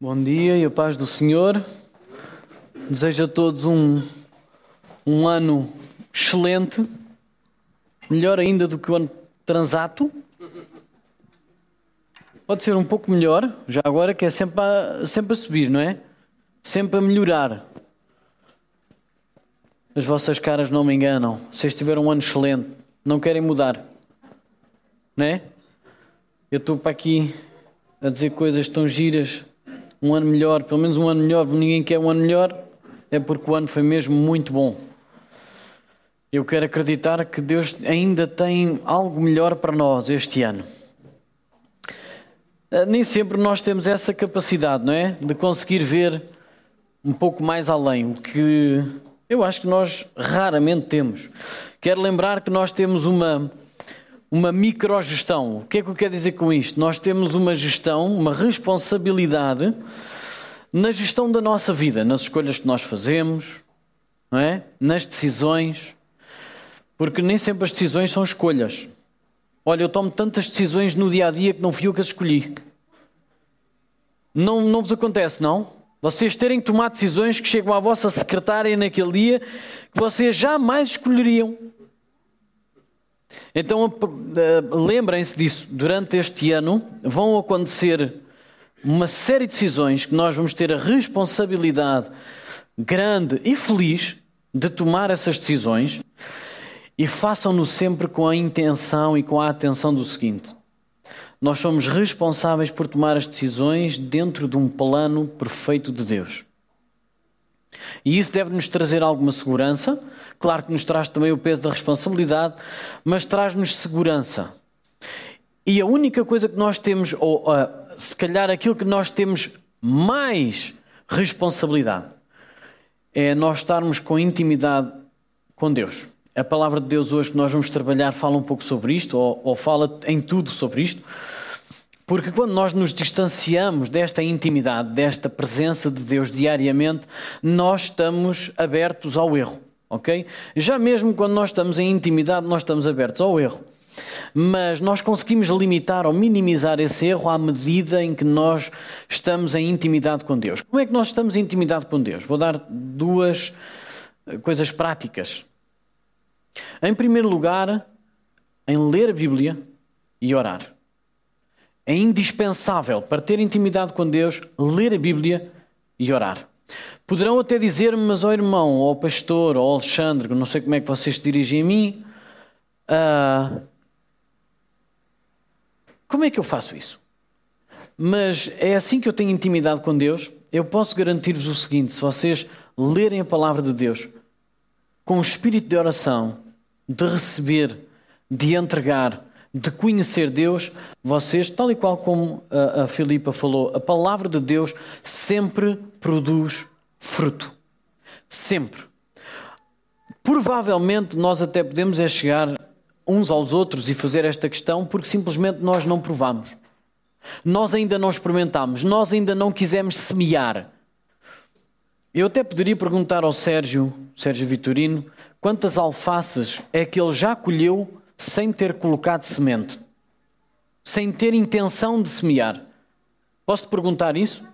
Bom dia e a paz do Senhor. Desejo a todos um, um ano excelente, melhor ainda do que o ano transato. Pode ser um pouco melhor, já agora, que é sempre a, sempre a subir, não é? Sempre a melhorar. As vossas caras não me enganam. Vocês tiveram um ano excelente, não querem mudar, não é? Eu estou para aqui a dizer coisas tão giras um ano melhor, pelo menos um ano melhor, ninguém quer um ano melhor, é porque o ano foi mesmo muito bom. Eu quero acreditar que Deus ainda tem algo melhor para nós este ano. Ah, nem sempre nós temos essa capacidade, não é? De conseguir ver um pouco mais além, o que eu acho que nós raramente temos. Quero lembrar que nós temos uma uma microgestão. O que é que eu quero dizer com isto? Nós temos uma gestão, uma responsabilidade na gestão da nossa vida, nas escolhas que nós fazemos, não é? nas decisões, porque nem sempre as decisões são escolhas. Olha, eu tomo tantas decisões no dia a dia que não fui eu que as escolhi. Não, não vos acontece, não? Vocês terem que tomar decisões que chegam à vossa secretária naquele dia que vocês jamais escolheriam. Então eh, lembrem-se disso, durante este ano vão acontecer uma série de decisões que nós vamos ter a responsabilidade grande e feliz de tomar essas decisões e façam-no sempre com a intenção e com a atenção do seguinte: nós somos responsáveis por tomar as decisões dentro de um plano perfeito de Deus. E isso deve nos trazer alguma segurança. Claro que nos traz também o peso da responsabilidade, mas traz-nos segurança. E a única coisa que nós temos, ou uh, se calhar aquilo que nós temos mais responsabilidade, é nós estarmos com intimidade com Deus. A palavra de Deus hoje que nós vamos trabalhar fala um pouco sobre isto, ou, ou fala em tudo sobre isto. Porque quando nós nos distanciamos desta intimidade, desta presença de Deus diariamente, nós estamos abertos ao erro, ok? Já mesmo quando nós estamos em intimidade, nós estamos abertos ao erro. Mas nós conseguimos limitar ou minimizar esse erro à medida em que nós estamos em intimidade com Deus. Como é que nós estamos em intimidade com Deus? Vou dar duas coisas práticas. Em primeiro lugar, em ler a Bíblia e orar. É indispensável para ter intimidade com Deus ler a Bíblia e orar. Poderão até dizer-me, mas oh irmão, ó oh pastor, ó oh Alexandre, não sei como é que vocês se dirigem a mim, uh, como é que eu faço isso? Mas é assim que eu tenho intimidade com Deus. Eu posso garantir-vos o seguinte: se vocês lerem a palavra de Deus com o espírito de oração, de receber, de entregar, de conhecer Deus, vocês, tal e qual como a, a Filipa falou, a palavra de Deus sempre produz fruto. Sempre. Provavelmente nós até podemos é chegar uns aos outros e fazer esta questão porque simplesmente nós não provamos. Nós ainda não experimentamos, nós ainda não quisemos semear. Eu até poderia perguntar ao Sérgio, Sérgio Vitorino, quantas alfaces é que ele já colheu sem ter colocado semente, sem ter intenção de semear. Posso te perguntar isso?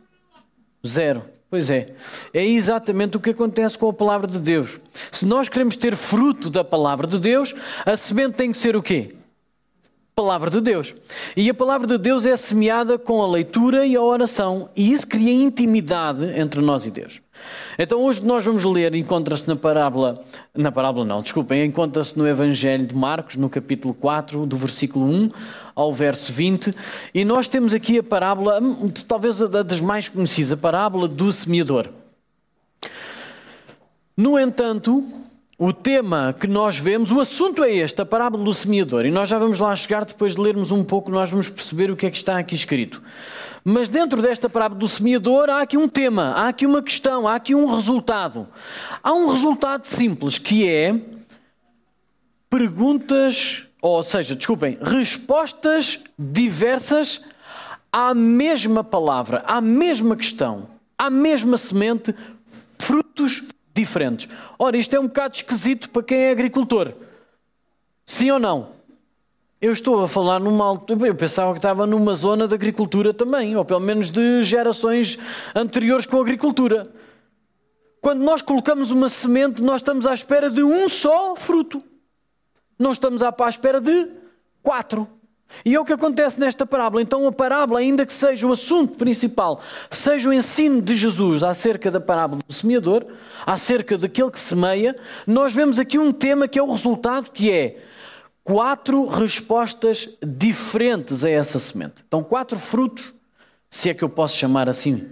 Zero. Pois é. É exatamente o que acontece com a palavra de Deus. Se nós queremos ter fruto da palavra de Deus, a semente tem que ser o quê? Palavra de Deus. E a palavra de Deus é semeada com a leitura e a oração, e isso cria intimidade entre nós e Deus. Então hoje nós vamos ler, encontra-se na parábola, na parábola não, desculpem, encontra-se no Evangelho de Marcos, no capítulo 4, do versículo 1 ao verso 20, e nós temos aqui a parábola, talvez a das mais conhecidas, a parábola do semeador. No entanto, o tema que nós vemos, o assunto é este, a parábola do semeador, e nós já vamos lá chegar depois de lermos um pouco, nós vamos perceber o que é que está aqui escrito. Mas dentro desta parábola do semeador há aqui um tema, há aqui uma questão, há aqui um resultado. Há um resultado simples que é perguntas, ou seja, desculpem, respostas diversas à mesma palavra, à mesma questão, à mesma semente, frutos diferentes. Ora, isto é um bocado esquisito para quem é agricultor. Sim ou não? Eu estou a falar numa altura. Eu pensava que estava numa zona de agricultura também, ou pelo menos de gerações anteriores com a agricultura. Quando nós colocamos uma semente, nós estamos à espera de um só fruto. Não estamos à espera de quatro. E é o que acontece nesta parábola. Então, a parábola, ainda que seja o assunto principal, seja o ensino de Jesus acerca da parábola do semeador, acerca daquele que semeia, nós vemos aqui um tema que é o resultado, que é quatro respostas diferentes a essa semente. Então, quatro frutos, se é que eu posso chamar assim.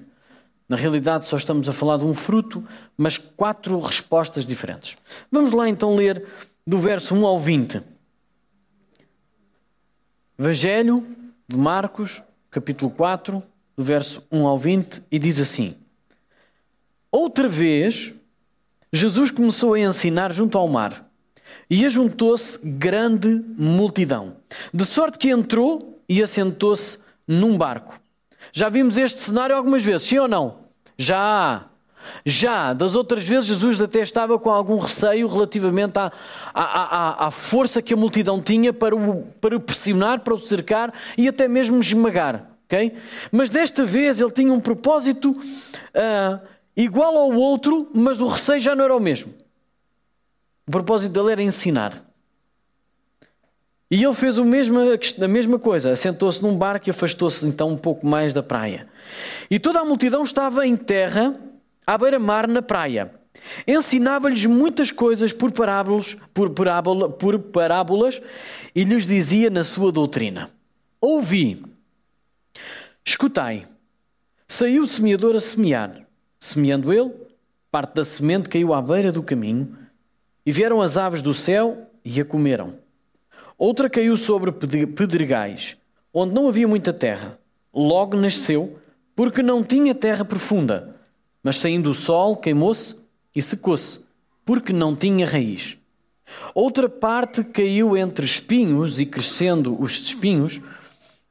Na realidade, só estamos a falar de um fruto, mas quatro respostas diferentes. Vamos lá então ler do verso 1 ao 20. Evangelho de Marcos, capítulo 4, do verso 1 ao 20, e diz assim: Outra vez, Jesus começou a ensinar junto ao mar, e ajuntou-se grande multidão, de sorte que entrou e assentou-se num barco. Já vimos este cenário algumas vezes, sim ou não? Já. Já, das outras vezes, Jesus até estava com algum receio relativamente à, à, à, força que a multidão tinha para o, para o pressionar, para o cercar e até mesmo esmagar. Okay? Mas desta vez ele tinha um propósito uh, igual ao outro, mas o receio já não era o mesmo. O propósito dele era ensinar. E ele fez mesmo, a mesma coisa, assentou-se num barco e afastou-se então um pouco mais da praia. E toda a multidão estava em terra à beira-mar na praia. Ensinava-lhes muitas coisas por parábolas, por, parábola, por parábolas e lhes dizia na sua doutrina: Ouvi, escutai. Saiu o semeador a semear. Semeando ele, parte da semente caiu à beira do caminho, e vieram as aves do céu e a comeram. Outra caiu sobre pedregais, onde não havia muita terra. Logo nasceu, porque não tinha terra profunda mas saindo o sol, queimou-se e secou-se, porque não tinha raiz. Outra parte caiu entre espinhos e, crescendo os espinhos,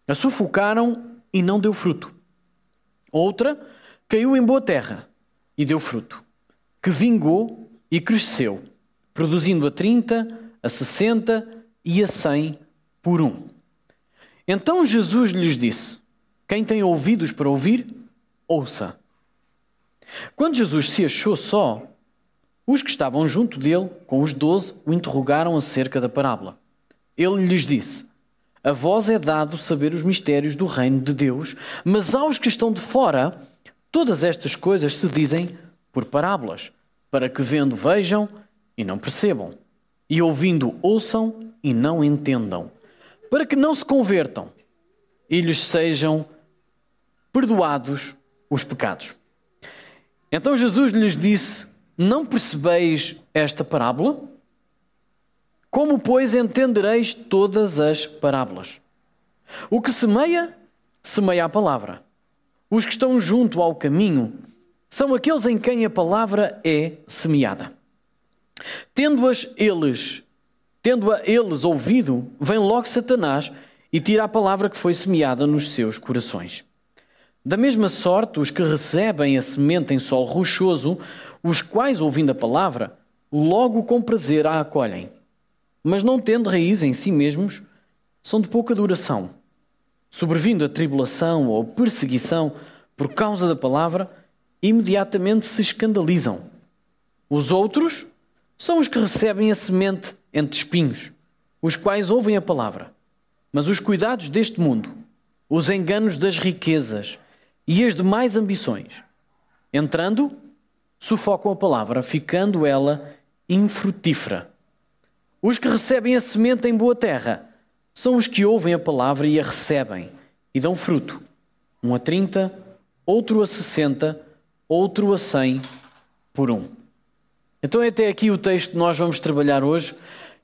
a sufocaram e não deu fruto. Outra caiu em boa terra e deu fruto, que vingou e cresceu, produzindo a 30, a 60 e a 100 por um. Então Jesus lhes disse: Quem tem ouvidos para ouvir, ouça. Quando Jesus se achou só, os que estavam junto dele, com os doze, o interrogaram acerca da parábola. Ele lhes disse: A vós é dado saber os mistérios do reino de Deus, mas aos que estão de fora, todas estas coisas se dizem por parábolas, para que vendo vejam e não percebam, e ouvindo ouçam e não entendam, para que não se convertam e lhes sejam perdoados os pecados. Então Jesus lhes disse: Não percebeis esta parábola? Como, pois, entendereis todas as parábolas? O que semeia, semeia a palavra. Os que estão junto ao caminho são aqueles em quem a palavra é semeada. Tendo-as eles, tendo-a eles ouvido, vem logo Satanás e tira a palavra que foi semeada nos seus corações. Da mesma sorte, os que recebem a semente em solo rochoso, os quais, ouvindo a palavra, logo com prazer a acolhem, mas não tendo raiz em si mesmos, são de pouca duração. Sobrevindo a tribulação ou perseguição por causa da palavra, imediatamente se escandalizam. Os outros são os que recebem a semente entre espinhos, os quais ouvem a palavra, mas os cuidados deste mundo, os enganos das riquezas, e as demais ambições. Entrando, sufocam a palavra, ficando ela infrutífera. Os que recebem a semente em boa terra são os que ouvem a palavra e a recebem e dão fruto. Um a 30, outro a 60, outro a 100 por um. Então, é até aqui o texto que nós vamos trabalhar hoje.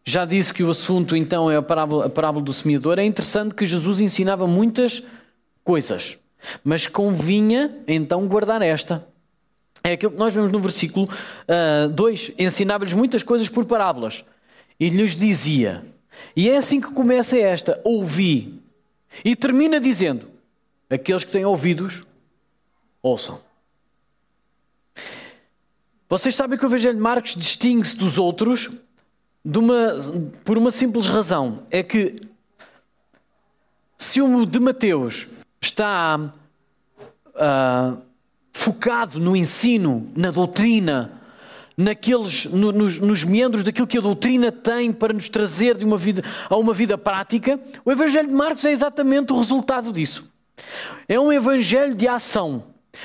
Já disse que o assunto então é a parábola, a parábola do semeador. É interessante que Jesus ensinava muitas coisas. Mas convinha então guardar esta. É aquilo que nós vemos no versículo 2: uh, ah, ensinava-lhes muitas coisas por parábolas e lhes dizia. E é assim que começa esta: ouvi. E termina dizendo: aqueles que têm ouvidos, ouçam. Vocês sabem que o Evangelho de Marcos distingue-se dos outros uma, por uma simples razão: é que se o de Mateus está uh, focado no ensino, na doutrina, naqueles, no, nos, nos, meandros daquilo que a doutrina tem para nos trazer de uma vida, a uma vida prática, o Evangelho de Marcos é exatamente o resultado disso. É um Evangelho de ação.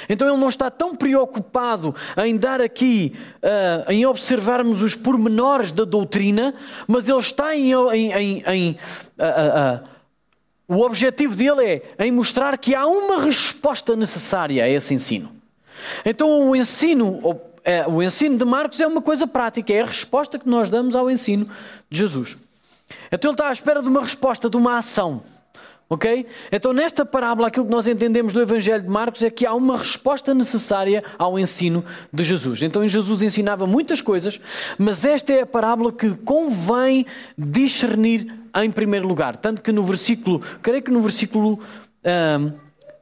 Então ele não está tão preocupado em dar aqui, uh, em observarmos os pormenores da doutrina, mas ele está em. em, em, em uh, uh, o objetivo dele é em mostrar que há uma resposta necessária a esse ensino. Então o ensino, é, o ensino de Marcos é uma coisa prática, é a resposta que nós damos ao ensino de Jesus. Então ele está à espera de uma resposta, de uma ação. Ok? Então, nesta parábola, aquilo que nós entendemos do Evangelho de Marcos é que há uma resposta necessária ao ensino de Jesus. Então, Jesus ensinava muitas coisas, mas esta é a parábola que convém discernir em primeiro lugar. Tanto que no versículo, creio que no versículo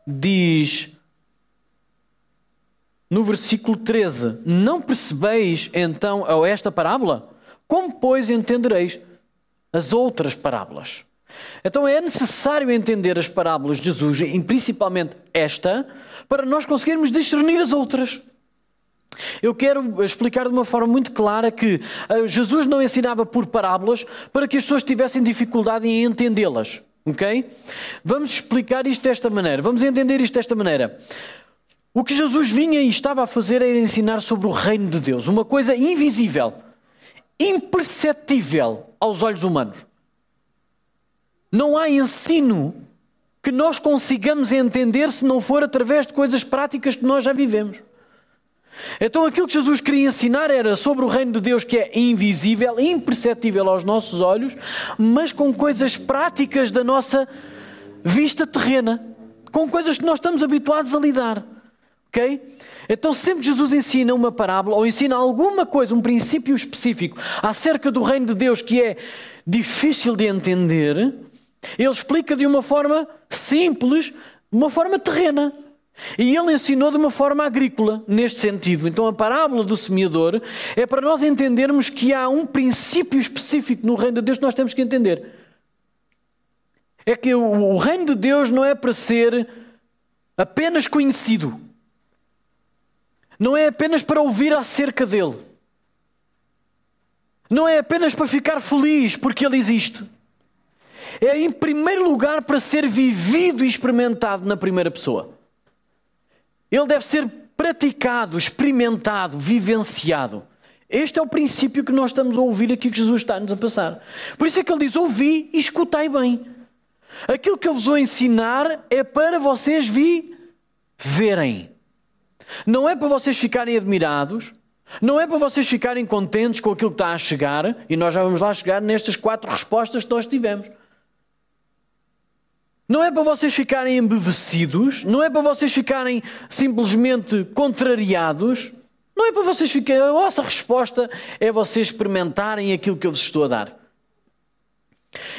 diz no versículo 13: Não percebeis então esta parábola? Como, pois, entendereis as outras parábolas? Então é necessário entender as parábolas de Jesus, e principalmente esta, para nós conseguirmos discernir as outras. Eu quero explicar de uma forma muito clara que eh, Jesus não ensinava por parábolas para que as pessoas tivessem dificuldade em entendê-las. Ok? Vamos explicar isto desta maneira. Vamos entender isto desta maneira. O que Jesus vinha e estava a fazer era ensinar sobre o reino de Deus, uma coisa invisível, imperceptível aos olhos humanos. Não há ensino que nós consigamos entender se não for através de coisas práticas que nós já vivemos. Então aquilo que Jesus queria ensinar era sobre o reino de Deus que é invisível, imperceptível aos nossos olhos, mas com coisas práticas da nossa vista terrena, com coisas que nós estamos habituados a lidar. Ok? Então, sempre Jesus ensina uma parábola ou ensina alguma coisa, um princípio específico acerca do reino de Deus que é difícil de entender, ele explica de uma forma simples, de uma forma terrena. E ele ensinou de uma forma agrícola, neste sentido. Então, a parábola do semeador é para nós entendermos que há um princípio específico no reino de Deus que nós temos que entender. É que o reino de Deus não é para ser apenas conhecido não é apenas para ouvir acerca dele. Não é apenas para ficar feliz porque ele existe. É em primeiro lugar para ser vivido e experimentado na primeira pessoa. Ele deve ser praticado, experimentado, vivenciado. Este é o princípio que nós estamos a ouvir aqui que Jesus está-nos a passar. Por isso é que ele diz: ouvi e escutai bem. Aquilo que eu vos vou ensinar é para vocês vi verem. Não é para vocês ficarem admirados, não é para vocês ficarem contentes com aquilo que está a chegar, e nós já vamos lá chegar nestas quatro respostas que nós tivemos. Não é para vocês ficarem embevecidos, não é para vocês ficarem simplesmente contrariados, não é para vocês ficarem. A vossa resposta é vocês experimentarem aquilo que eu vos estou a dar.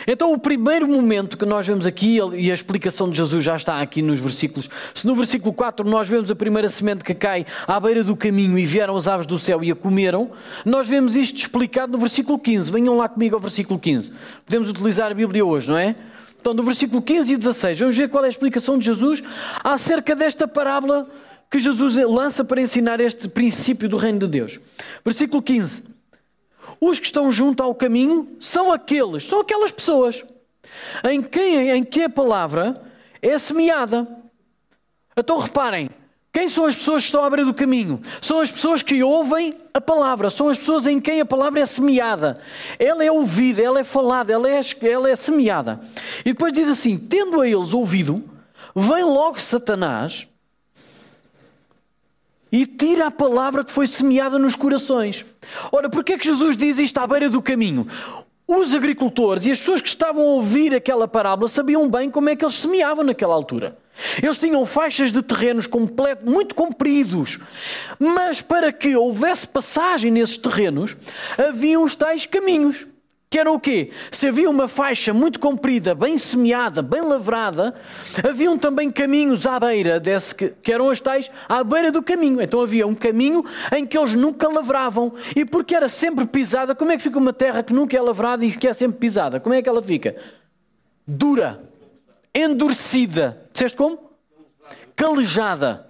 Então, o primeiro momento que nós vemos aqui, e a explicação de Jesus já está aqui nos versículos. Se no versículo 4 nós vemos a primeira semente que cai à beira do caminho e vieram as aves do céu e a comeram, nós vemos isto explicado no versículo 15. Venham lá comigo ao versículo 15. Podemos utilizar a Bíblia hoje, não é? Então, no versículo 15 e 16, vamos ver qual é a explicação de Jesus acerca desta parábola que Jesus lança para ensinar este princípio do reino de Deus. Versículo 15. Os que estão junto ao caminho são aqueles, são aquelas pessoas em quem em que a palavra é semeada. Então reparem, quem são as pessoas que estão à beira do caminho? São as pessoas que ouvem a palavra, são as pessoas em quem a palavra é semeada. Ela é ouvida, ela é falada, ela é, ela é semeada. E depois diz assim: tendo a eles ouvido, vem logo Satanás e tira a palavra que foi semeada nos corações. Ora, porquê é que Jesus diz isto à beira do caminho? Os agricultores e as pessoas que estavam a ouvir aquela parábola sabiam bem como é que eles semeavam naquela altura. Eles tinham faixas de terrenos completo, muito compridos, mas para que houvesse passagem nesses terrenos, haviam os tais caminhos. Que era o quê? Se havia uma faixa muito comprida, bem semeada, bem lavrada, haviam também caminhos à beira desse, que, que eram as tais à beira do caminho. Então havia um caminho em que eles nunca lavravam. E porque era sempre pisada, como é que fica uma terra que nunca é lavrada e que é sempre pisada? Como é que ela fica? Dura. endurecida. Disseste como? Calejada.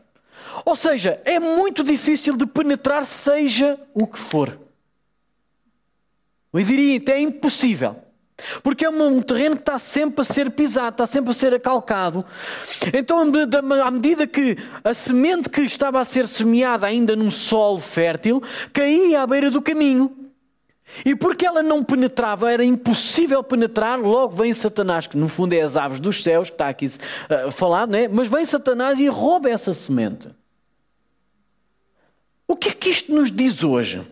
Ou seja, é muito difícil de penetrar, seja o que for. Eu diria até impossível. Porque é um terreno que está sempre a ser pisado, está sempre a ser acalcado. Então, à medida que a semente que estava a ser semeada ainda num solo fértil, caía à beira do caminho. E porque ela não penetrava, era impossível penetrar, logo vem Satanás, que no fundo é as aves dos céus, que está aqui uh, falado, não é? mas vem Satanás e rouba essa semente. O que é que isto nos diz hoje?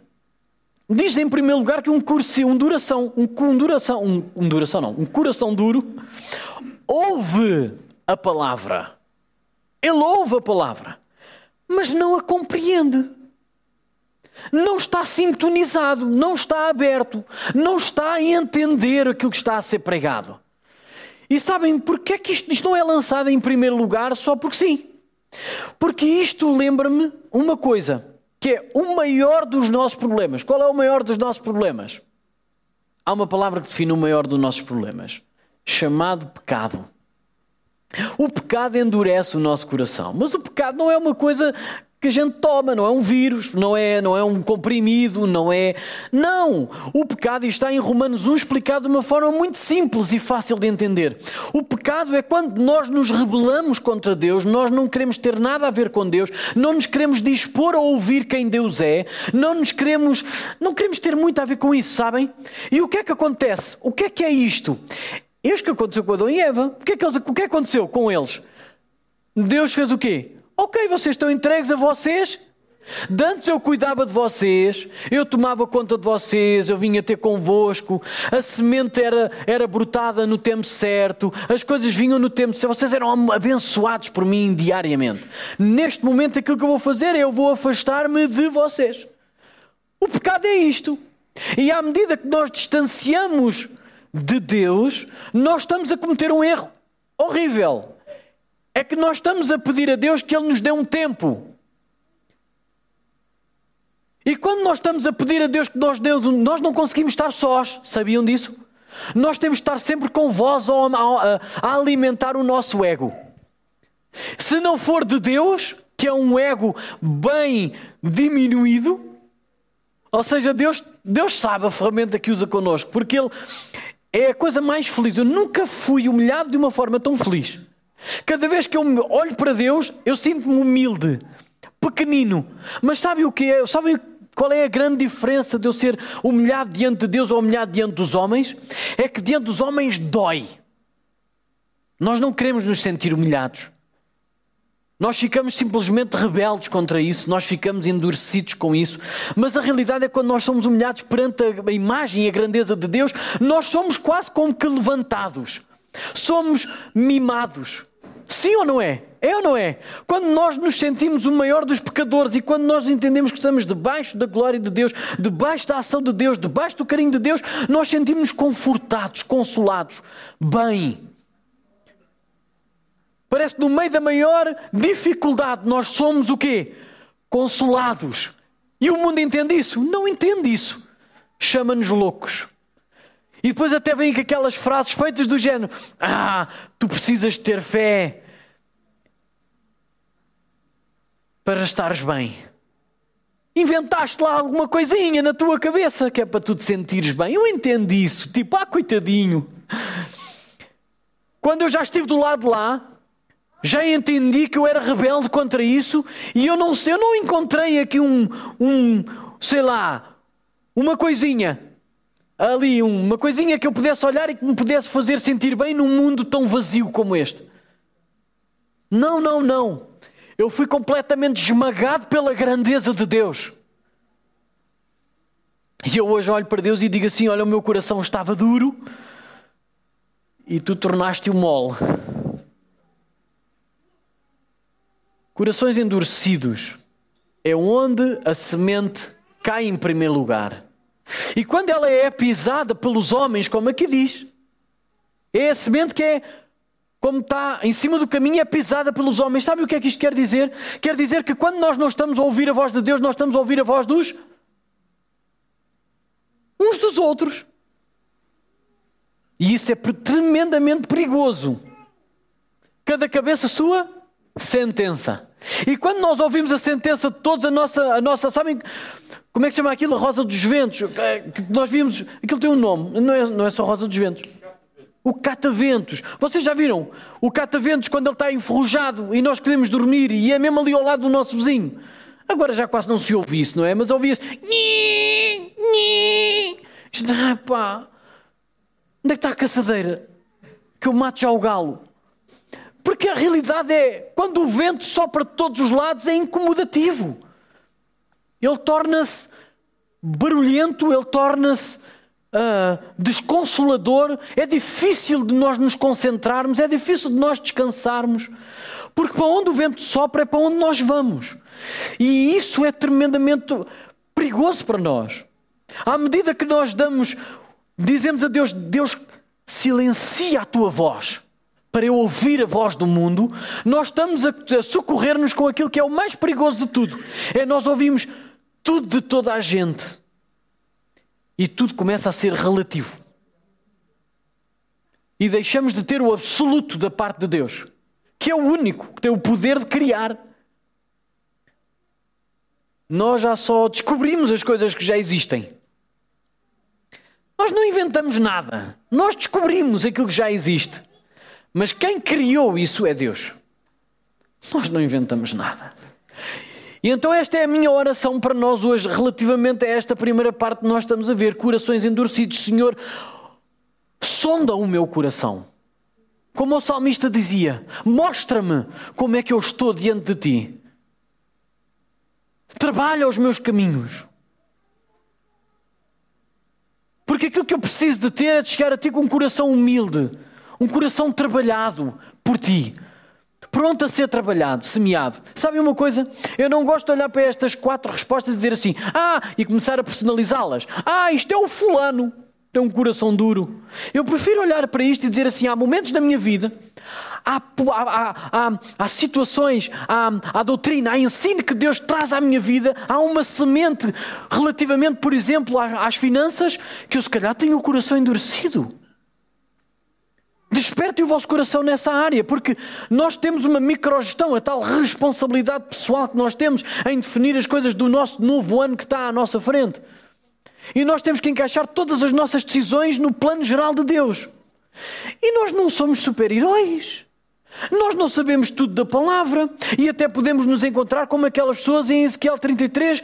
Diz em primeiro lugar que um curso, um duração, um, um duração, um, um duração não, um coração duro ouve a palavra. Ele ouve a palavra, mas não a compreende. Não está sintonizado, não está aberto, não está a entender aquilo que está a ser pregado. E sabem porque é que isto, isto não é lançado em primeiro lugar só porque sim? Porque isto lembra-me uma coisa que é o maior dos nossos problemas. Qual é o maior dos nossos problemas? Há uma palavra que define o maior dos nossos problemas, chamado pecado. O pecado endurece o nosso coração, mas o pecado não é uma coisa que a gente toma, não é um vírus, não é, não é um comprimido, não é. Não! O pecado está em Romanos 1 explicado de uma forma muito simples e fácil de entender. O pecado é quando nós nos rebelamos contra Deus, nós não queremos ter nada a ver com Deus, não nos queremos dispor a ouvir quem Deus é, não nos queremos, não queremos ter muito a ver com isso, sabem? E o que é que acontece? O que é que é isto? Isto que aconteceu com Adão e Eva. O que é que, eles, o que, é que aconteceu com eles? Deus fez o quê? Ok, vocês estão entregues a vocês. De antes eu cuidava de vocês, eu tomava conta de vocês, eu vinha ter convosco, a semente era, era brotada no tempo certo, as coisas vinham no tempo certo, vocês eram abençoados por mim diariamente. Neste momento, aquilo que eu vou fazer é eu vou afastar-me de vocês. O pecado é isto. E à medida que nós distanciamos de Deus, nós estamos a cometer um erro horrível é que nós estamos a pedir a Deus que Ele nos dê um tempo. E quando nós estamos a pedir a Deus que nós dê, nós não conseguimos estar sós, sabiam disso? Nós temos de estar sempre com a, a, a alimentar o nosso ego. Se não for de Deus, que é um ego bem diminuído, ou seja, Deus, Deus sabe a ferramenta que usa connosco, porque Ele é a coisa mais feliz. Eu nunca fui humilhado de uma forma tão feliz. Cada vez que eu olho para Deus, eu sinto-me humilde, pequenino. Mas sabe o que é? Sabe qual é a grande diferença de eu ser humilhado diante de Deus ou humilhado diante dos homens? É que diante dos homens dói. Nós não queremos nos sentir humilhados. Nós ficamos simplesmente rebeldes contra isso, nós ficamos endurecidos com isso, mas a realidade é que quando nós somos humilhados perante a imagem e a grandeza de Deus, nós somos quase como que levantados, somos mimados, Sim ou não é? É ou não é? Quando nós nos sentimos o maior dos pecadores e quando nós entendemos que estamos debaixo da glória de Deus, debaixo da ação de Deus, debaixo do carinho de Deus, nós sentimos confortados, consolados, bem. Parece que no meio da maior dificuldade nós somos o quê? Consolados. E o mundo entende isso? Não entende isso. Chama-nos loucos. E depois até vêm aquelas frases feitas do género: Ah, tu precisas ter fé para estares bem. Inventaste lá alguma coisinha na tua cabeça que é para tu te sentires bem. Eu entendo isso. Tipo, ah, coitadinho. Quando eu já estive do lado de lá, já entendi que eu era rebelde contra isso e eu não eu não encontrei aqui um, um sei lá, uma coisinha ali uma coisinha que eu pudesse olhar e que me pudesse fazer sentir bem num mundo tão vazio como este. Não, não, não. Eu fui completamente esmagado pela grandeza de Deus. E eu hoje olho para Deus e digo assim: Olha, o meu coração estava duro e tu tornaste-o mole. Corações endurecidos é onde a semente cai em primeiro lugar. E quando ela é pisada pelos homens, como aqui diz, é a semente que é, como está em cima do caminho, é pisada pelos homens. Sabe o que é que isto quer dizer? Quer dizer que quando nós não estamos a ouvir a voz de Deus, nós estamos a ouvir a voz dos uns dos outros. E isso é tremendamente perigoso. cada cabeça sua sentença. E quando nós ouvimos a sentença de todos, a nossa, a nossa sabem como é que se chama aquilo? A Rosa dos Ventos. É, nós vimos, aquilo tem um nome, não é, não é só Rosa dos Ventos. O cataventos. Vocês já viram? O cataventos quando ele está enferrujado e nós queremos dormir e é mesmo ali ao lado do nosso vizinho. Agora já quase não se ouve isso, não é? Mas ouvia-se. Ah, pá. Onde é que está a caçadeira? Que eu mato já o galo. Porque a realidade é, quando o vento sopra de todos os lados, é incomodativo. Ele torna-se barulhento, ele torna-se uh, desconsolador. É difícil de nós nos concentrarmos, é difícil de nós descansarmos. Porque para onde o vento sopra é para onde nós vamos. E isso é tremendamente perigoso para nós. À medida que nós damos, dizemos a Deus: Deus, silencia a tua voz para eu ouvir a voz do mundo, nós estamos a, socorrer-nos com aquilo que é o mais perigoso de tudo. É nós ouvimos tudo de toda a gente e tudo começa a ser relativo. E deixamos de ter o absoluto da parte de Deus, que é o único que tem o poder de criar. Nós já só descobrimos as coisas que já existem. Nós não inventamos nada. Nós descobrimos aquilo que já existe. Mas quem criou isso é Deus. Nós não inventamos nada. E então esta é a minha oração para nós hoje, relativamente a esta primeira parte que nós estamos a ver, corações endurecidos. Senhor, sonda o meu coração. Como o salmista dizia, mostra-me como é que eu estou diante de ti. Trabalha os meus caminhos. Porque aquilo que eu preciso de ter é de chegar a ti com um coração humilde um coração trabalhado por ti, pronto a ser trabalhado, semeado. Sabe uma coisa? Eu não gosto de olhar para estas quatro respostas e dizer assim, ah, e começar a personalizá-las. Ah, isto é o fulano, tem um coração duro. Eu prefiro olhar para isto e dizer assim: há momentos da minha vida, há, há, há, há situações, há doutrina, há ensino que Deus traz à minha vida, há uma semente relativamente, por exemplo, às finanças, que eu se calhar tenho o coração endurecido. Despertem o vosso coração nessa área, porque nós temos uma microgestão, a tal responsabilidade pessoal que nós temos em definir as coisas do nosso novo ano que está à nossa frente. E nós temos que encaixar todas as nossas decisões no plano geral de Deus. E nós não somos super-heróis. Nós não sabemos tudo da palavra e até podemos nos encontrar como aquelas pessoas em Ezequiel 33,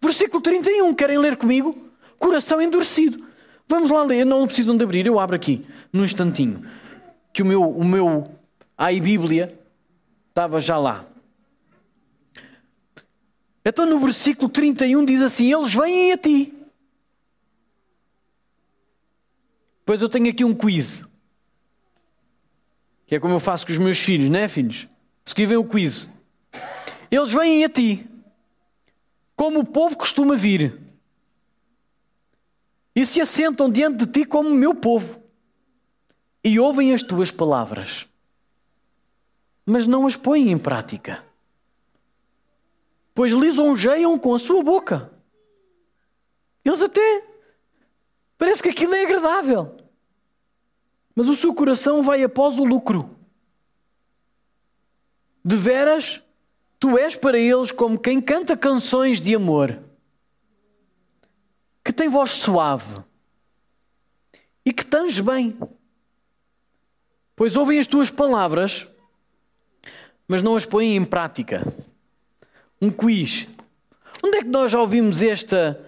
versículo 31. Querem ler comigo? Coração endurecido. Vamos lá ler, não precisam de abrir, eu abro aqui, num instantinho que o meu, o meu ai Bíblia estava já lá. Então no versículo 31 diz assim: Eles vêm a ti. Pois eu tenho aqui um quiz. Que é como eu faço com os meus filhos, não é, filhos? Escrevem o quiz. Eles vêm a ti, como o povo costuma vir, e se assentam diante de ti como o meu povo e ouvem as tuas palavras, mas não as põem em prática, pois lisonjeiam com a sua boca. Eles até parece que aquilo é agradável, mas o seu coração vai após o lucro. De veras, tu és para eles como quem canta canções de amor, que tem voz suave e que tange bem. Pois ouvem as tuas palavras, mas não as põem em prática. Um quiz. Onde é que nós já ouvimos esta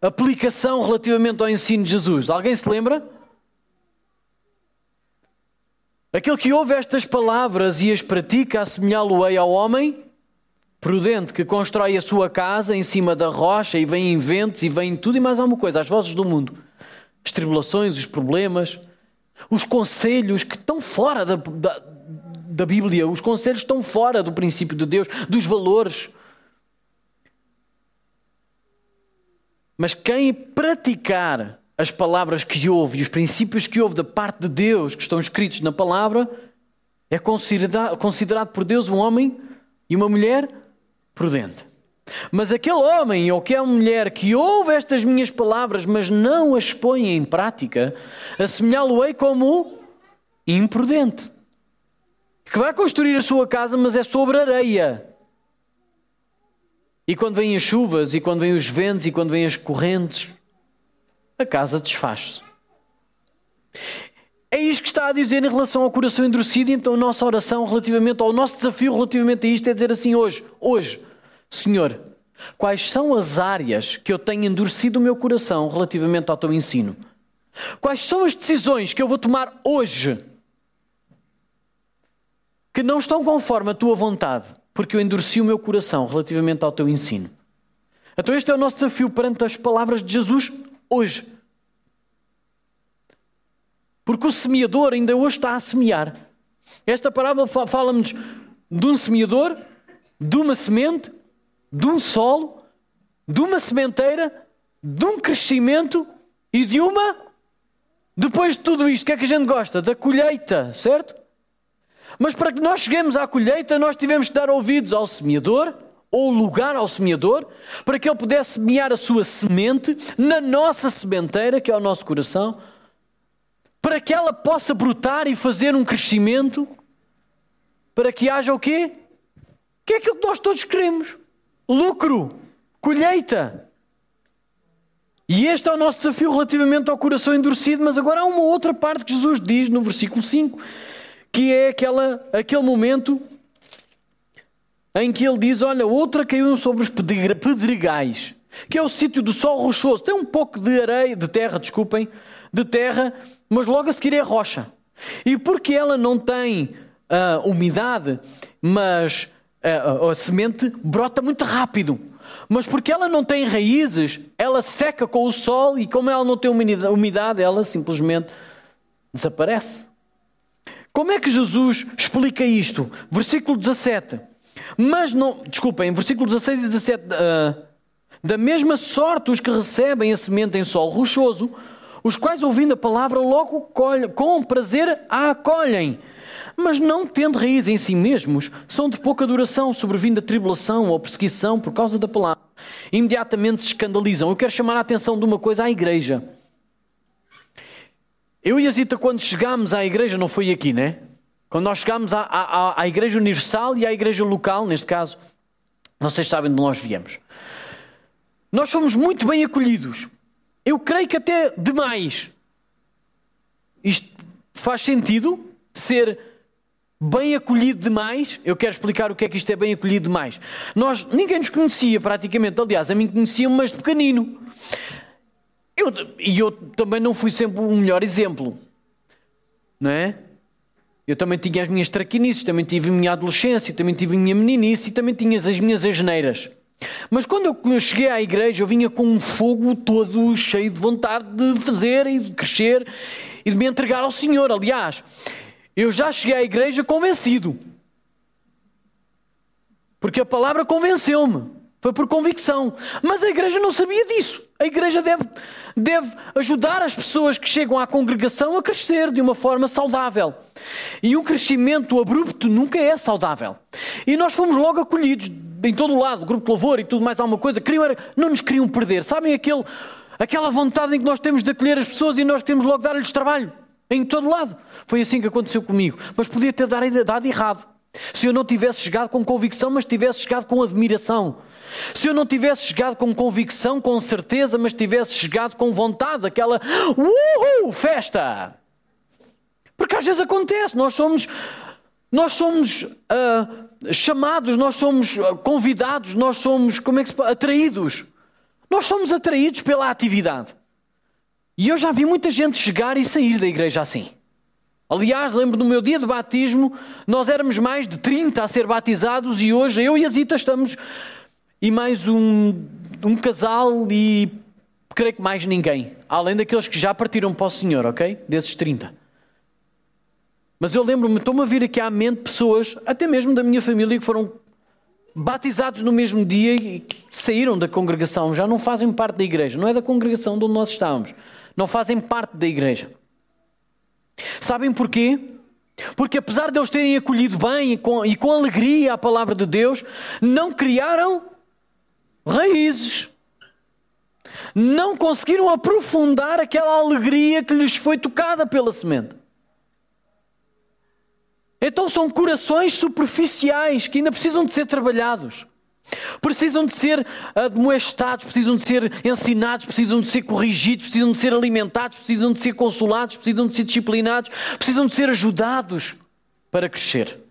aplicação relativamente ao ensino de Jesus? Alguém se lembra? Aquele que ouve estas palavras e as pratica, assemelhá-lo-ei ao homem prudente que constrói a sua casa em cima da rocha e vem em ventos e vem tudo e mais alguma coisa, as vozes do mundo, as tribulações, os problemas os conselhos que estão fora da, da, da Bíblia, os conselhos estão fora do princípio de Deus, dos valores. Mas quem praticar as palavras que ouve e os princípios que ouve da parte de Deus, que estão escritos na palavra, é considerado, considerado por Deus um homem e uma mulher prudente. Mas aquele homem ou aquela mulher que ouve estas minhas palavras, mas não as põe em prática, assemelhá-lo-ei como imprudente. que vai construir a sua casa, mas é sobre areia. E quando vêm as chuvas, e quando vêm os ventos, e quando vêm as correntes, a casa desfaz-se. É isto que está a dizer em relação ao coração endurecido, então a nossa oração relativamente ao nosso desafio relativamente a isto é dizer assim hoje, hoje, Senhor, quais são as áreas que eu tenho endurecido o meu coração relativamente ao teu ensino? Quais são as decisões que eu vou tomar hoje que não estão conforme a tua vontade, porque eu endureci o meu coração relativamente ao teu ensino? Então este é o nosso desafio perante as palavras de Jesus hoje. Porque o semeador ainda hoje está a semear. Esta parábola fala-nos de um semeador, de uma semente, de um solo, de uma sementeira, de um crescimento e de uma. Depois de tudo isto, o que é que a gente gosta? Da colheita, certo? Mas para que nós cheguemos à colheita, nós tivemos que dar ouvidos ao semeador, ou lugar ao semeador, para que ele pudesse semear a sua semente na nossa sementeira, que é o nosso coração, para que ela possa brotar e fazer um crescimento, para que haja o quê? Que é aquilo que nós todos queremos: lucro, colheita. E este é o nosso desafio relativamente ao coração endurecido, mas agora há uma outra parte que Jesus diz no versículo 5, que é aquela, aquele momento em que ele diz: Olha, outra caiu sobre os pedregais, que é o sítio do sol rochoso. Tem um pouco de areia, de terra, desculpem, de terra, mas logo a seguir é rocha. E porque ela não tem uh, umidade, mas uh, a semente brota muito rápido. Mas porque ela não tem raízes, ela seca com o sol e como ela não tem umidade, ela simplesmente desaparece. Como é que Jesus explica isto? Versículo 17. Mas não, desculpem, versículo 16 e 17. Uh, da mesma sorte, os que recebem a semente em solo rochoso os quais, ouvindo a palavra, logo com prazer a acolhem. Mas não tendo raiz em si mesmos, são de pouca duração, sobrevindo a tribulação ou perseguição por causa da palavra. Imediatamente se escandalizam. Eu quero chamar a atenção de uma coisa à igreja. Eu e a Zita, quando chegámos à igreja, não foi aqui, né? Quando nós chegámos à, à, à igreja universal e à igreja local, neste caso, vocês sabem de onde nós viemos. Nós fomos muito bem acolhidos. Eu creio que até demais. Isto faz sentido ser bem acolhido demais. Eu quero explicar o que é que isto é bem acolhido demais. Nós, ninguém nos conhecia praticamente. Aliás, a mim conheciam, mas de pequenino. Eu, e eu também não fui sempre o melhor exemplo. Não é? Eu também tinha as minhas traquinices, também tive a minha adolescência, também tive a minha meninice e também tinha as minhas asneiras. Mas quando eu cheguei à igreja, eu vinha com um fogo todo cheio de vontade de fazer e de crescer e de me entregar ao Senhor. Aliás, eu já cheguei à igreja convencido. Porque a palavra convenceu-me. Foi por convicção. Mas a igreja não sabia disso. A igreja deve, deve ajudar as pessoas que chegam à congregação a crescer de uma forma saudável. E um crescimento abrupto nunca é saudável. E nós fomos logo acolhidos em todo o lado, grupo de louvor e tudo mais alguma coisa, queriam, não nos queriam perder. Sabem aquele, aquela vontade em que nós temos de acolher as pessoas e nós queremos logo dar-lhes trabalho? Em todo lado. Foi assim que aconteceu comigo. Mas podia ter dado errado. Se eu não tivesse chegado com convicção, mas tivesse chegado com admiração. Se eu não tivesse chegado com convicção, com certeza, mas tivesse chegado com vontade, aquela uhul, festa. Porque às vezes acontece, nós somos, nós somos uh, chamados, nós somos ah, convidados, nós somos, como é que se atraídos. Nós somos atraídos pela atividade. E eu já vi muita gente chegar e sair da igreja assim. Aliás, lembro do meu dia de batismo, nós éramos mais de 30 a ser batizados e hoje eu e a Zita estamos e mais um, um casal e creio que mais ninguém, além daqueles que já partiram para o Senhor, ok? Desses 30. Mas eu lembro-me, estou-me a vir aqui à mente pessoas, até mesmo da minha família, que foram batizados no mesmo dia e saíram da congregação, já não fazem parte da igreja, não é da congregação de onde nós estávamos, não fazem parte da igreja. Sabem porquê? Porque apesar de eles terem acolhido bem e com, e com alegria a palavra de Deus, não criaram raízes. Não conseguiram aprofundar aquela alegria que lhes foi tocada pela semente. Então são corações superficiais que ainda precisam de ser trabalhados. Precisam de ser admoestados, precisam de ser ensinados, precisam de ser corrigidos, precisam de ser alimentados, precisam de ser consolados, precisam de ser disciplinados, precisam de ser ajudados para crescer.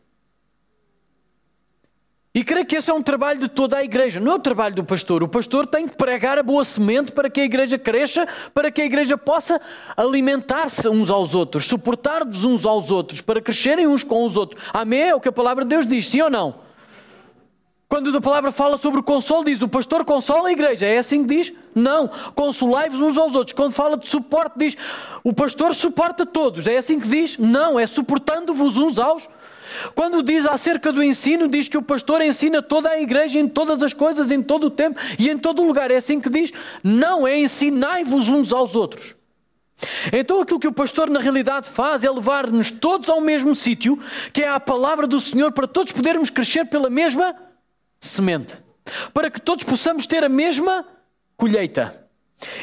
E creio que esse é um trabalho de toda a igreja, não é o trabalho do pastor. O pastor tem que pregar a boa semente para que a igreja cresça, para que a igreja possa alimentar-se uns aos outros, suportar-vos uns aos outros, para crescerem uns com os outros. Amém? É o que a palavra de Deus diz, sim ou não? Quando a palavra fala sobre o consolo, diz o pastor consola a igreja. É assim que diz? Não. Consolai-vos uns aos outros. Quando fala de suporte, diz o pastor suporta todos. É assim que diz? Não. É suportando-vos uns aos quando diz acerca do ensino, diz que o pastor ensina toda a igreja em todas as coisas, em todo o tempo e em todo o lugar. É assim que diz? Não, é ensinai-vos uns aos outros. Então aquilo que o pastor na realidade faz é levar-nos todos ao mesmo sítio, que é a palavra do Senhor, para todos podermos crescer pela mesma semente, para que todos possamos ter a mesma colheita.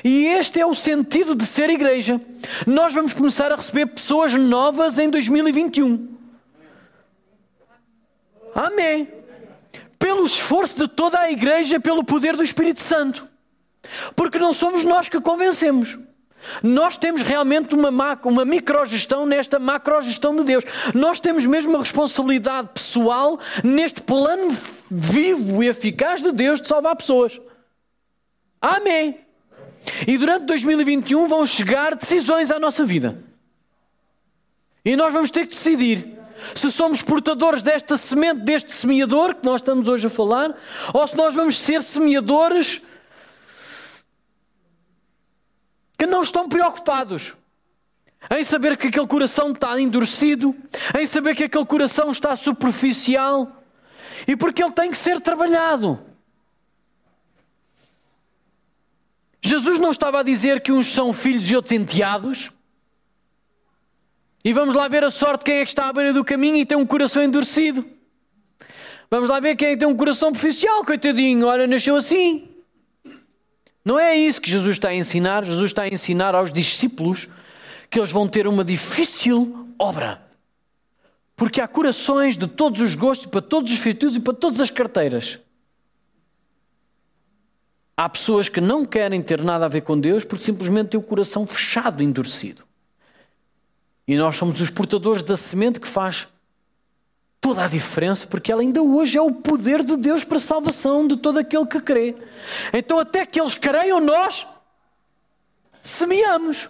E este é o sentido de ser igreja. Nós vamos começar a receber pessoas novas em 2021. Amém. Pelo esforço de toda a igreja, pelo poder do Espírito Santo. Porque não somos nós que convencemos. Nós temos realmente uma, macro, uma microgestão nesta macrogestão de Deus. Nós temos mesmo uma responsabilidade pessoal neste plano vivo e eficaz de Deus de salvar pessoas. Amém. E durante 2021 vão chegar decisões à nossa vida. E nós vamos ter que decidir se somos portadores desta semente, deste semeador que nós estamos hoje a falar, ou se nós vamos ser semeadores que não estão preocupados em saber que aquele coração está endurecido, em saber que aquele coração está superficial e porque ele tem que ser trabalhado. Jesus não estava a dizer que uns são filhos e outros enteados. E vamos lá ver a sorte quem é que está à beira do caminho e tem um coração endurecido. Vamos lá ver quem é que tem um coração oficial, coitadinho, olha, nasceu assim. Não é isso que Jesus está a ensinar. Jesus está a ensinar aos discípulos que eles vão ter uma difícil obra. Porque há corações de todos os gostos, para todos os feitios e para todas as carteiras. Há pessoas que não querem ter nada a ver com Deus porque simplesmente têm o coração fechado, endurecido. E nós somos os portadores da semente que faz toda a diferença, porque ela ainda hoje é o poder de Deus para a salvação de todo aquele que crê. Então, até que eles creiam, nós semeamos.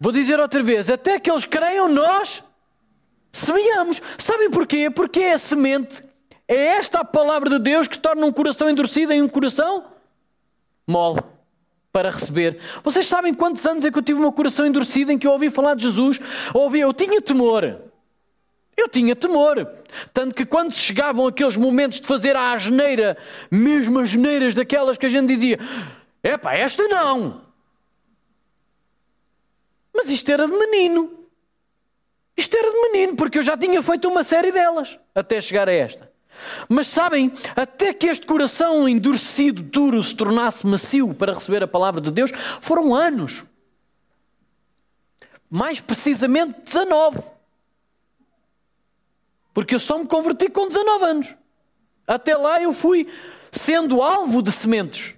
Vou dizer outra vez: até que eles creiam, nós semeamos. Sabem porquê? Porque é a semente, é esta a palavra de Deus que torna um coração endurecido em um coração mole para receber. Vocês sabem quantos anos é que eu tive o meu coração endurecido em que eu ouvi falar de Jesus? Ouvi, eu tinha temor. Eu tinha temor. Tanto que quando chegavam aqueles momentos de fazer a asneira, mesmo as asneiras daquelas que a gente dizia: epá, esta não. Mas isto era de menino. Isto era de menino, porque eu já tinha feito uma série delas até chegar a esta. Mas sabem, até que este coração endurecido, duro, se tornasse macio para receber a palavra de Deus, foram anos. Mais precisamente 19. Porque eu só me converti com 19 anos. Até lá eu fui sendo alvo de sementes.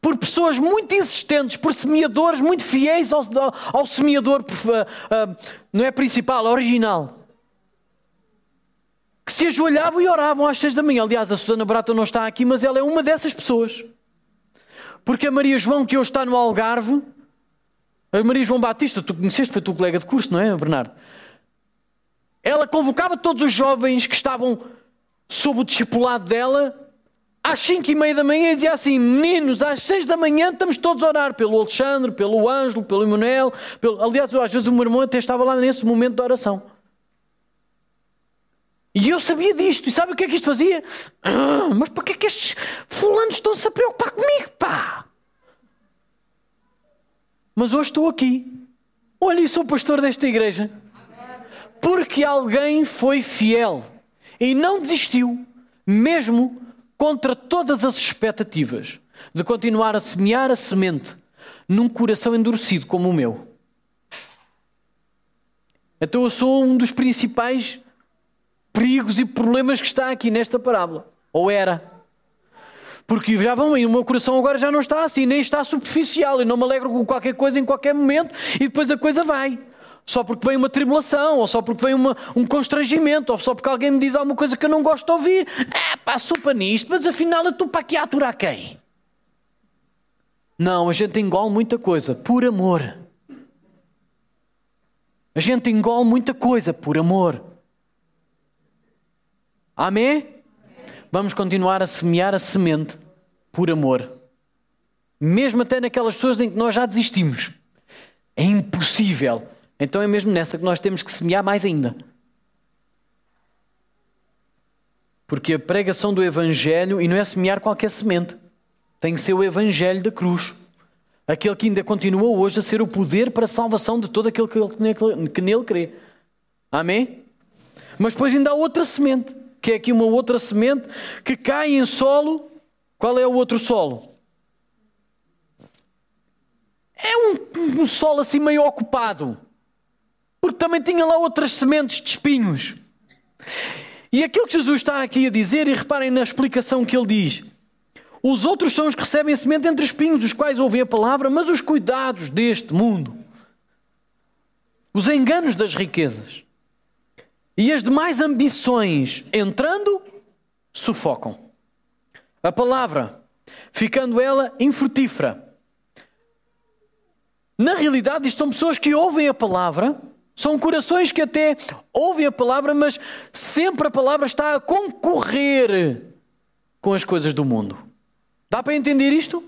Por pessoas muito insistentes, por semeadores muito fiéis ao, ao semeador, uh, uh, não é principal, original que se ajoelhavam e oravam às seis da manhã. Aliás, a Susana Brata não está aqui, mas ela é uma dessas pessoas. Porque a Maria João, que hoje está no Algarve, a Maria João Batista, tu conheceste, foi tu colega de curso, não é, Bernardo? Ela convocava todos os jovens que estavam sob o discipulado dela às cinco e meia da manhã e dizia assim: Meninos, às seis da manhã estamos todos a orar pelo Alexandre, pelo Ângelo, pelo Emanuel. Pelo... Aliás, às vezes o meu irmão até estava lá nesse momento de oração. E eu sabia disto. E sabe o que é que isto fazia? Ah, mas para que é que estes fulanos estão-se a preocupar comigo, pá? Mas hoje estou aqui. Olha, e sou pastor desta igreja. Porque alguém foi fiel e não desistiu, mesmo contra todas as expectativas, de continuar a semear a semente num coração endurecido como o meu. Então eu sou um dos principais perigos e problemas que está aqui nesta parábola. Ou era. Porque já vão aí, o meu coração agora já não está assim, nem está superficial. Eu não me alegro com qualquer coisa em qualquer momento e depois a coisa vai. Só porque vem uma tribulação, ou só porque vem uma, um constrangimento, ou só porque alguém me diz alguma coisa que eu não gosto de ouvir. É pá, sopa nisto, mas afinal eu estou para aqui a aturar quem? Não, a gente engole muita coisa por amor. A gente engole muita coisa por amor. Amém? Vamos continuar a semear a semente por amor. Mesmo até naquelas pessoas em que nós já desistimos. É impossível. Então é mesmo nessa que nós temos que semear mais ainda. Porque a pregação do Evangelho, e não é semear qualquer semente, tem que ser o Evangelho da cruz. Aquele que ainda continua hoje a ser o poder para a salvação de todo aquele que nele crê. Amém? Mas depois ainda há outra semente, que é aqui uma outra semente que cai em solo. Qual é o outro solo? É um, um solo assim meio ocupado. Porque também tinha lá outras sementes de espinhos. E aquilo que Jesus está aqui a dizer, e reparem na explicação que ele diz: os outros são os que recebem semente entre espinhos, os quais ouvem a palavra, mas os cuidados deste mundo, os enganos das riquezas e as demais ambições entrando, sufocam. A palavra, ficando ela infrutífera. Na realidade, isto são pessoas que ouvem a palavra, são corações que até ouvem a palavra, mas sempre a palavra está a concorrer com as coisas do mundo. Dá para entender isto?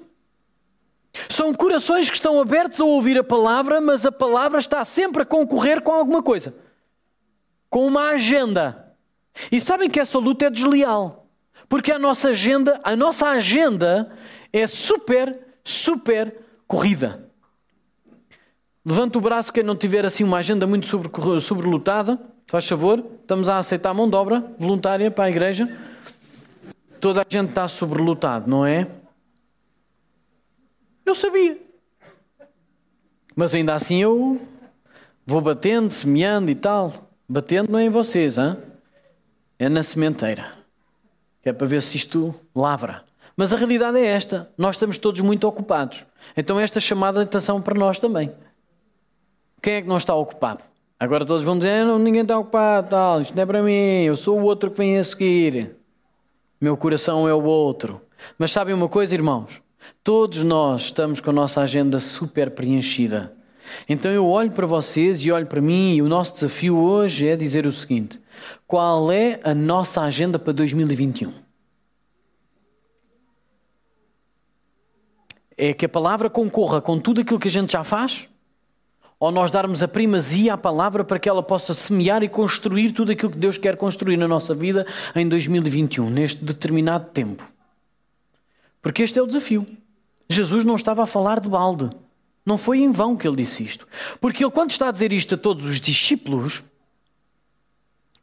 São corações que estão abertos a ouvir a palavra, mas a palavra está sempre a concorrer com alguma coisa, com uma agenda. E sabem que essa luta é desleal, porque a nossa agenda, a nossa agenda é super, super corrida. Levanta o braço quem não tiver assim uma agenda muito sobre, sobrelotada, faz favor. Estamos a aceitar mão de obra voluntária para a igreja. Toda a gente está sobrelotado, não é? Eu sabia. Mas ainda assim eu vou batendo, semeando e tal. Batendo não é em vocês, hein? é na sementeira. Que é para ver se isto lavra. Mas a realidade é esta: nós estamos todos muito ocupados. Então, esta chamada de atenção para nós também. Quem é que não está ocupado? Agora todos vão dizer: não, ninguém está ocupado, tal, isto não é para mim, eu sou o outro que vem a seguir. Meu coração é o outro. Mas sabem uma coisa, irmãos? Todos nós estamos com a nossa agenda super preenchida. Então eu olho para vocês e olho para mim e o nosso desafio hoje é dizer o seguinte: qual é a nossa agenda para 2021? É que a palavra concorra com tudo aquilo que a gente já faz? ou nós darmos a primazia à palavra para que ela possa semear e construir tudo aquilo que Deus quer construir na nossa vida em 2021, neste determinado tempo. Porque este é o desafio. Jesus não estava a falar de balde. Não foi em vão que ele disse isto. Porque ele, quando está a dizer isto a todos os discípulos,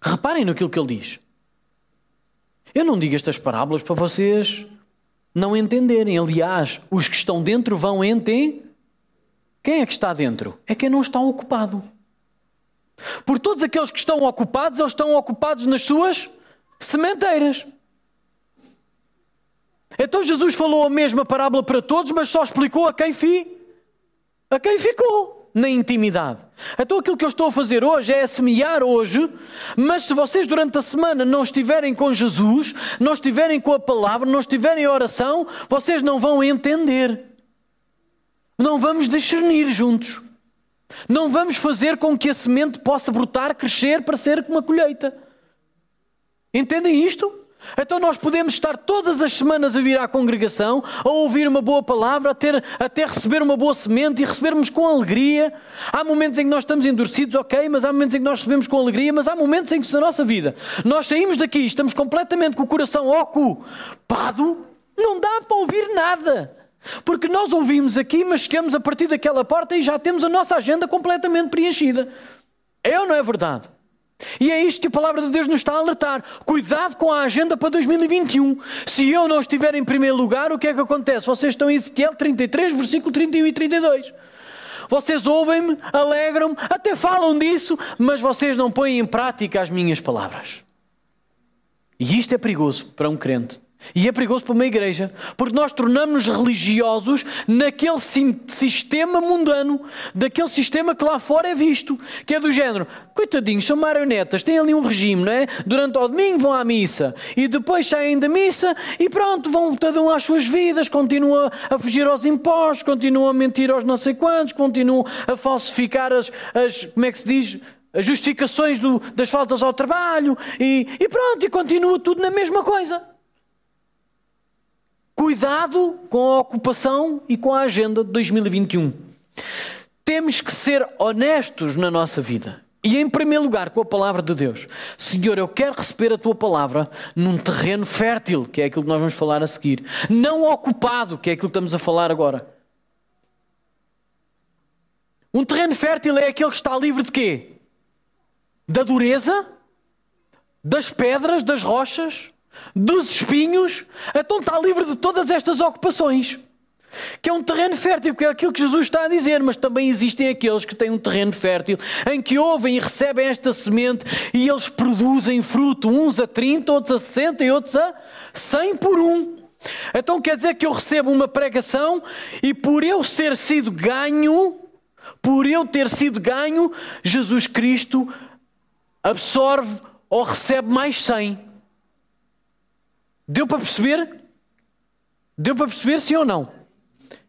reparem naquilo que ele diz. Eu não digo estas parábolas para vocês não entenderem. Aliás, os que estão dentro vão entender quem é que está dentro? É quem não está ocupado. Por todos aqueles que estão ocupados, eles estão ocupados nas suas sementeiras. Então Jesus falou a mesma parábola para todos, mas só explicou a quem fi, a quem ficou na intimidade. Então aquilo que eu estou a fazer hoje é semear hoje, mas se vocês durante a semana não estiverem com Jesus, não estiverem com a palavra, não estiverem em oração, vocês não vão entender. Não vamos discernir juntos. Não vamos fazer com que a semente possa brotar, crescer para ser uma colheita. Entendem isto? Então nós podemos estar todas as semanas a vir à congregação, a ouvir uma boa palavra, a ter, até receber uma boa semente e recebermos com alegria. Há momentos em que nós estamos endurecidos, ok, mas há momentos em que nós recebemos com alegria, mas há momentos em que na nossa vida nós saímos daqui, estamos completamente com o coração ocupado, não dá para ouvir nada. Porque nós ouvimos aqui, mas chegamos a partir daquela porta e já temos a nossa agenda completamente preenchida. É ou não é verdade? E é isto que a palavra de Deus nos está a alertar. Cuidado com a agenda para 2021. Se eu não estiver em primeiro lugar, o que é que acontece? Vocês estão em Ezequiel 33, versículo 31 e 32. Vocês ouvem-me, alegram-me, até falam disso, mas vocês não põem em prática as minhas palavras. E isto é perigoso para um crente. E é perigoso para uma igreja, porque nós tornamos-nos religiosos naquele sistema mundano, daquele sistema que lá fora é visto, que é do género, coitadinhos, são marionetas, têm ali um regime, não é? Durante o domingo vão à missa e depois saem da missa e pronto, vão cada um às suas vidas, continuam a fugir aos impostos, continuam a mentir aos não sei quantos, continuam a falsificar as, as como é que se diz? As justificações do, das faltas ao trabalho e, e pronto, e continua tudo na mesma coisa. Cuidado com a ocupação e com a agenda de 2021. Temos que ser honestos na nossa vida. E em primeiro lugar, com a palavra de Deus. Senhor, eu quero receber a tua palavra num terreno fértil, que é aquilo que nós vamos falar a seguir. Não ocupado, que é aquilo que estamos a falar agora. Um terreno fértil é aquele que está livre de quê? Da dureza, das pedras, das rochas, dos espinhos, então está livre de todas estas ocupações. Que é um terreno fértil, que é aquilo que Jesus está a dizer, mas também existem aqueles que têm um terreno fértil, em que ouvem e recebem esta semente e eles produzem fruto, uns a 30, outros a 60 e outros a 100 por um. Então quer dizer que eu recebo uma pregação e por eu ser sido ganho, por eu ter sido ganho, Jesus Cristo absorve ou recebe mais 100. Deu para perceber? Deu para perceber sim ou não?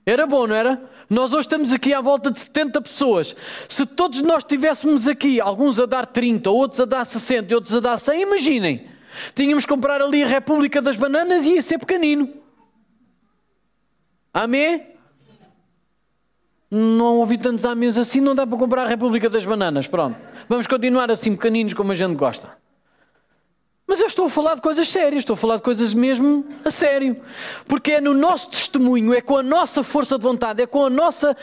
Era bom, não era? Nós hoje estamos aqui à volta de 70 pessoas. Se todos nós estivéssemos aqui, alguns a dar 30, outros a dar 60 e outros a dar 100, imaginem. Tínhamos que comprar ali a República das Bananas e ia ser pequenino. Amém? Não ouvi tantos amigos assim, não dá para comprar a República das Bananas. Pronto. Vamos continuar assim pequeninos como a gente gosta. Mas eu estou a falar de coisas sérias, estou a falar de coisas mesmo a sério. Porque é no nosso testemunho, é com a nossa força de vontade, é com a nossa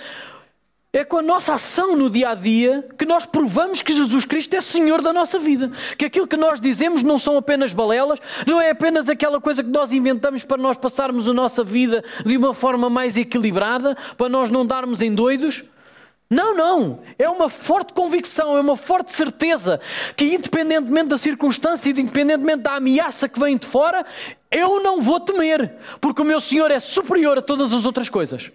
é com a nossa ação no dia a dia que nós provamos que Jesus Cristo é Senhor da nossa vida. Que aquilo que nós dizemos não são apenas balelas, não é apenas aquela coisa que nós inventamos para nós passarmos a nossa vida de uma forma mais equilibrada, para nós não darmos em doidos. Não, não. É uma forte convicção, é uma forte certeza que, independentemente da circunstância e independentemente da ameaça que vem de fora, eu não vou temer, porque o meu Senhor é superior a todas as outras coisas.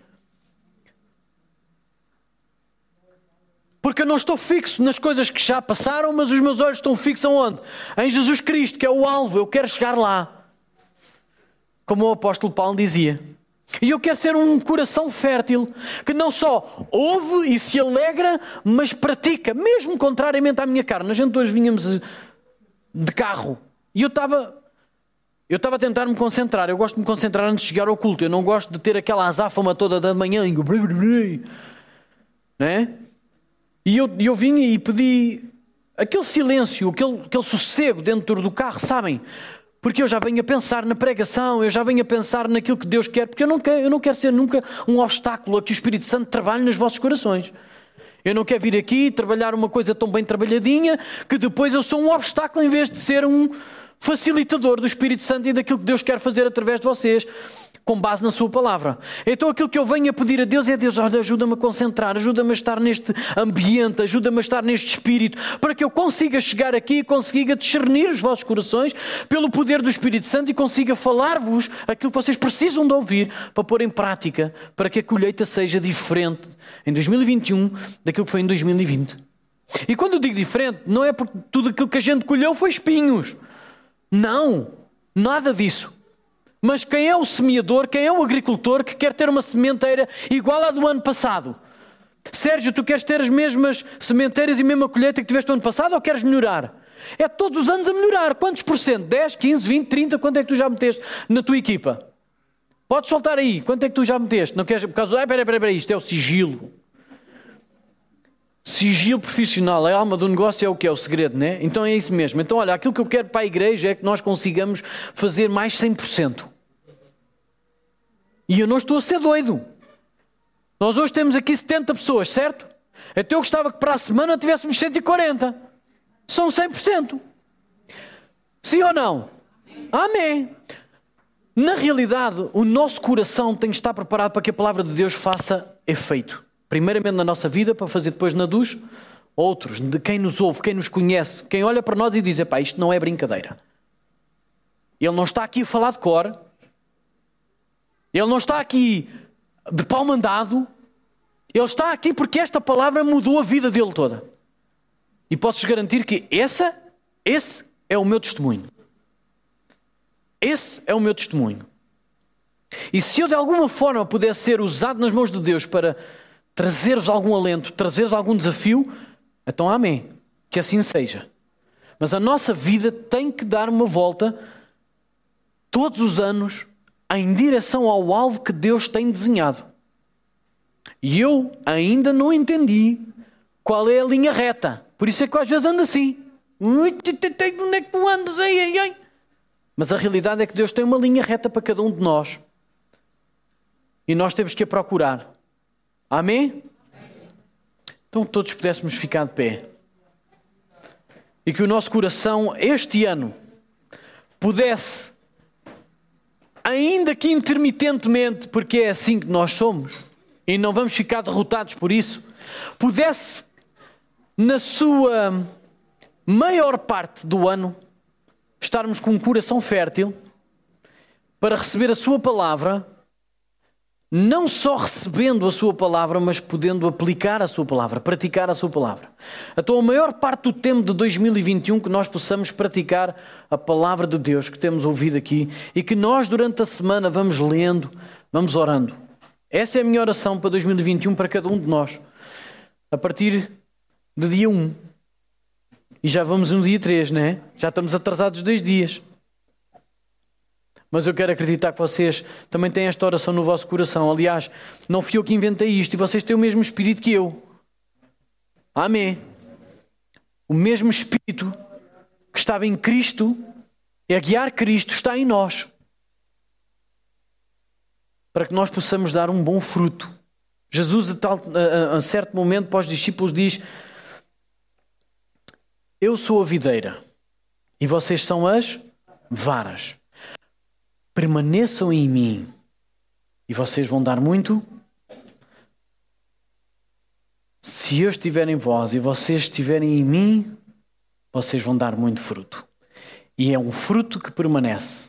Porque eu não estou fixo nas coisas que já passaram, mas os meus olhos estão fixos onde? Em Jesus Cristo, que é o alvo, eu quero chegar lá. Como o apóstolo Paulo dizia. E eu quero ser um coração fértil que não só ouve e se alegra, mas pratica, mesmo contrariamente à minha carne. A gente hoje vínhamos de carro e eu estava. Eu estava a tentar me concentrar. Eu gosto de me concentrar antes de chegar ao culto. Eu não gosto de ter aquela azáfama toda da manhã. Né? E eu, eu vim e pedi aquele silêncio, aquele, aquele sossego dentro do carro, sabem? Porque eu já venho a pensar na pregação, eu já venho a pensar naquilo que Deus quer, porque eu não quero, eu não quero ser nunca um obstáculo a que o Espírito Santo trabalhe nos vossos corações. Eu não quero vir aqui trabalhar uma coisa tão bem trabalhadinha que depois eu sou um obstáculo em vez de ser um facilitador do Espírito Santo e daquilo que Deus quer fazer através de vocês com base na Sua palavra. Então aquilo que eu venho a pedir a Deus é: Deus, ajuda-me a concentrar, ajuda-me a estar neste ambiente, ajuda-me a estar neste espírito, para que eu consiga chegar aqui e consiga discernir os vossos corações pelo poder do Espírito Santo e consiga falar-vos aquilo que vocês precisam de ouvir para pôr em prática, para que a colheita seja diferente em 2021 daquilo que foi em 2020. E quando eu digo diferente, não é porque tudo aquilo que a gente colheu foi espinhos. Não, nada disso. Mas quem é o semeador, quem é o agricultor que quer ter uma sementeira igual à do ano passado? Sérgio, tu queres ter as mesmas sementeiras e mesma colheita que tiveste no ano passado ou queres melhorar? É todos os anos a melhorar. Quantos por cento? 10, 15, 20, 30? Quanto é que tu já meteste na tua equipa? Podes soltar aí. Quanto é que tu já meteste? Não queres, por causa. Ah, peraí, peraí, peraí, isto é o sigilo. Sigilo profissional, a alma do negócio é o que é o segredo, né? Então é isso mesmo. Então, olha, aquilo que eu quero para a igreja é que nós consigamos fazer mais 100%. E eu não estou a ser doido. Nós hoje temos aqui 70 pessoas, certo? Até eu gostava que para a semana tivéssemos 140. São 100%. Sim ou não? Amém. Na realidade, o nosso coração tem que estar preparado para que a palavra de Deus faça efeito. Primeiramente na nossa vida, para fazer depois na dos outros, de quem nos ouve, quem nos conhece, quem olha para nós e diz: pá, isto não é brincadeira. Ele não está aqui a falar de cor. Ele não está aqui de pau mandado. Ele está aqui porque esta palavra mudou a vida dele toda. E posso garantir que essa, esse é o meu testemunho. Esse é o meu testemunho. E se eu de alguma forma pudesse ser usado nas mãos de Deus para trazer-vos algum alento, trazer-vos algum desafio, então amém. Que assim seja. Mas a nossa vida tem que dar uma volta todos os anos em direção ao alvo que Deus tem desenhado. E eu ainda não entendi qual é a linha reta. Por isso é que às vezes ando assim. Onde é que tu andas? Mas a realidade é que Deus tem uma linha reta para cada um de nós. E nós temos que a procurar. Amém? Então todos pudéssemos ficar de pé. E que o nosso coração, este ano, pudesse, ainda que intermitentemente, porque é assim que nós somos, e não vamos ficar derrotados por isso, pudesse, na sua maior parte do ano, estarmos com um coração fértil para receber a Sua palavra, não só recebendo a Sua palavra, mas podendo aplicar a Sua palavra, praticar a Sua palavra. Então, a maior parte do tempo de 2021 que nós possamos praticar a palavra de Deus que temos ouvido aqui e que nós, durante a semana, vamos lendo, vamos orando. Essa é a minha oração para 2021 para cada um de nós. A partir de dia 1. E já vamos no dia 3, não é? Já estamos atrasados dois dias. Mas eu quero acreditar que vocês também têm esta oração no vosso coração. Aliás, não fui eu que inventei isto e vocês têm o mesmo espírito que eu. Amém. O mesmo espírito que estava em Cristo e a guiar Cristo está em nós. Para que nós possamos dar um bom fruto. Jesus, a, tal, a, a certo momento, para os discípulos, diz: Eu sou a videira e vocês são as varas. Permaneçam em mim e vocês vão dar muito. Se eu estiver em vós e vocês estiverem em mim, vocês vão dar muito fruto. E é um fruto que permanece.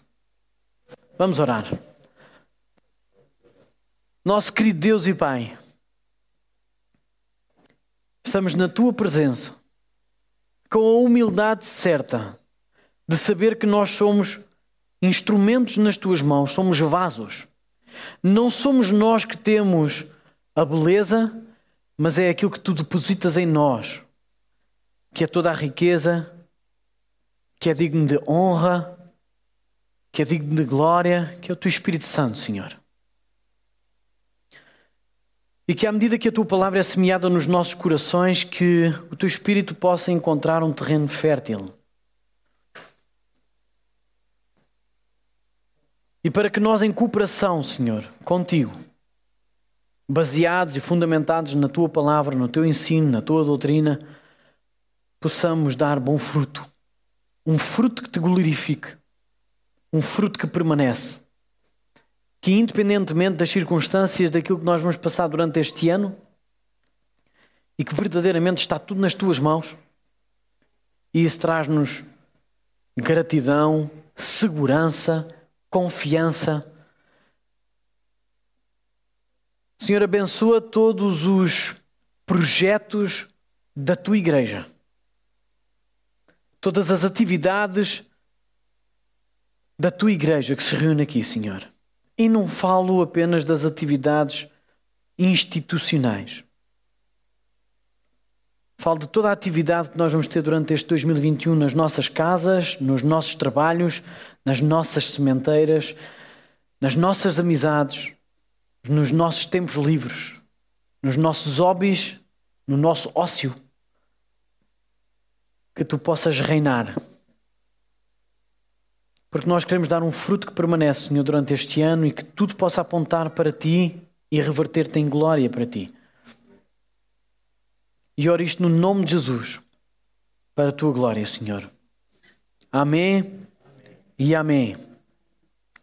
Vamos orar. Nosso querido Deus e Pai, estamos na tua presença com a humildade certa de saber que nós somos instrumentos nas tuas mãos, somos vasos. Não somos nós que temos a beleza, mas é aquilo que tu depositas em nós, que é toda a riqueza, que é digno de honra, que é digno de glória, que é o teu Espírito Santo, Senhor. E que à medida que a tua palavra é semeada nos nossos corações, que o teu espírito possa encontrar um terreno fértil. E para que nós, em cooperação, Senhor, contigo, baseados e fundamentados na tua palavra, no teu ensino, na tua doutrina, possamos dar bom fruto. Um fruto que te glorifique. Um fruto que permanece que, independentemente das circunstâncias, daquilo que nós vamos passar durante este ano, e que verdadeiramente está tudo nas tuas mãos, e isso traz-nos gratidão, segurança, confiança. Senhor, abençoa todos os projetos da tua igreja, todas as atividades da tua igreja que se reúne aqui, Senhor. E não falo apenas das atividades institucionais. Falo de toda a atividade que nós vamos ter durante este 2021 nas nossas casas, nos nossos trabalhos, nas nossas sementeiras, nas nossas amizades, nos nossos tempos livres, nos nossos hobbies, no nosso ócio. Que tu possas reinar porque nós queremos dar um fruto que permanece, Senhor, durante este ano e que tudo possa apontar para Ti e reverter-te em glória para Ti. E oro isto no nome de Jesus, para a Tua glória, Senhor. Amém e amém.